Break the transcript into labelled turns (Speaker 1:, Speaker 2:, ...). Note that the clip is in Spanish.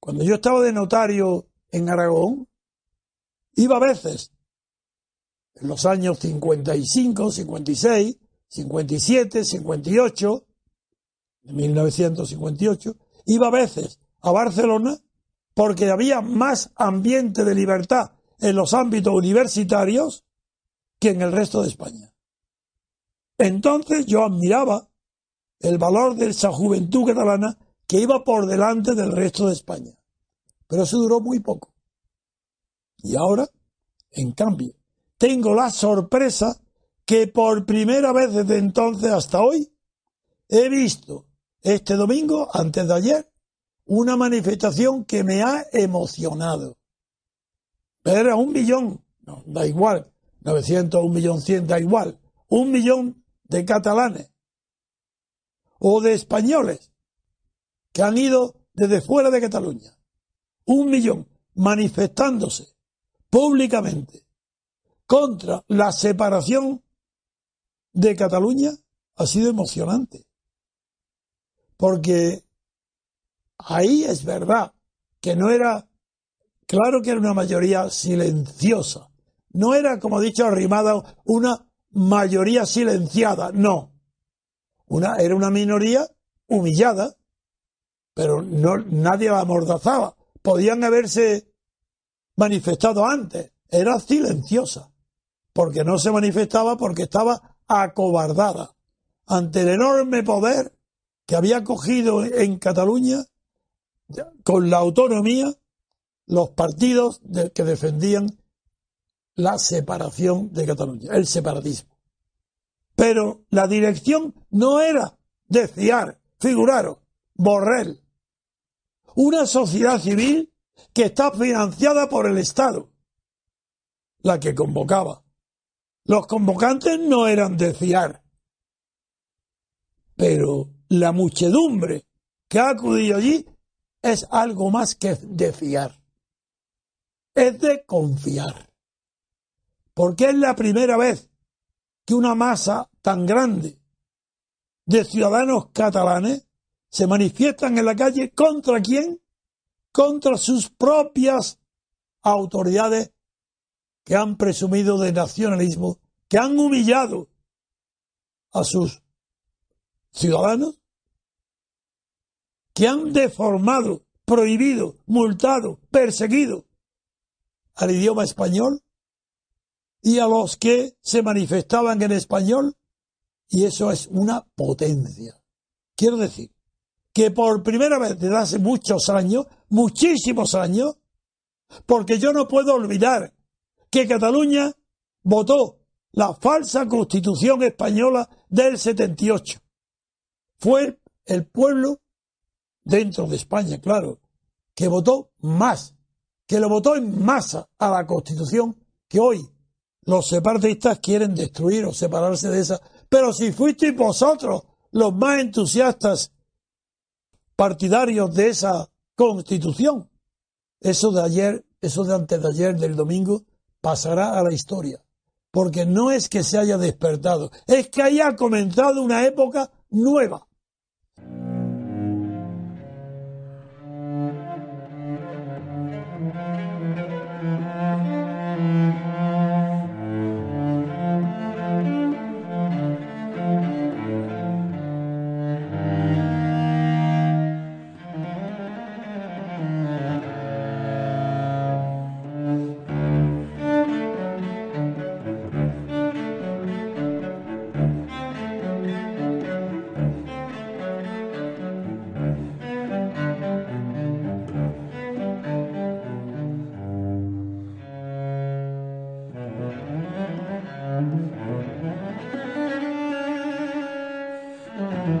Speaker 1: Cuando yo estaba de notario en Aragón, iba a veces, en los años 55, 56, 57, 58, de 1958, iba a veces a Barcelona porque había más ambiente de libertad en los ámbitos universitarios que en el resto de España. Entonces yo admiraba el valor de esa juventud catalana que iba por delante del resto de España. Pero eso duró muy poco. Y ahora, en cambio, tengo la sorpresa que por primera vez desde entonces hasta hoy he visto este domingo, antes de ayer, una manifestación que me ha emocionado. Era un millón, no, da igual, 900, un millón cien, da igual, un millón de catalanes o de españoles que han ido desde fuera de Cataluña. Un millón manifestándose públicamente contra la separación de Cataluña ha sido emocionante. Porque ahí es verdad que no era, claro que era una mayoría silenciosa. No era, como he dicho, arrimada una mayoría silenciada, no. Una, era una minoría humillada, pero no, nadie la amordazaba. Podían haberse manifestado antes. Era silenciosa, porque no se manifestaba porque estaba acobardada ante el enorme poder que había cogido en Cataluña con la autonomía los partidos que defendían la separación de Cataluña, el separatismo. Pero la dirección no era de fiar, figuraros, Borrell, una sociedad civil que está financiada por el Estado, la que convocaba. Los convocantes no eran de fiar, pero la muchedumbre que ha acudido allí es algo más que de fiar. Es de confiar. Porque es la primera vez que una masa tan grande de ciudadanos catalanes se manifiestan en la calle contra quién? Contra sus propias autoridades que han presumido de nacionalismo, que han humillado a sus ciudadanos que han deformado, prohibido, multado, perseguido al idioma español y a los que se manifestaban en español, y eso es una potencia. Quiero decir que por primera vez desde hace muchos años, muchísimos años, porque yo no puedo olvidar que Cataluña votó la falsa constitución española del 78. Fue el pueblo dentro de España, claro, que votó más, que lo votó en masa a la Constitución que hoy los separatistas quieren destruir o separarse de esa. Pero si fuisteis vosotros los más entusiastas partidarios de esa Constitución, eso de ayer, eso de antes de ayer, del domingo, pasará a la historia. Porque no es que se haya despertado, es que haya comenzado una época nueva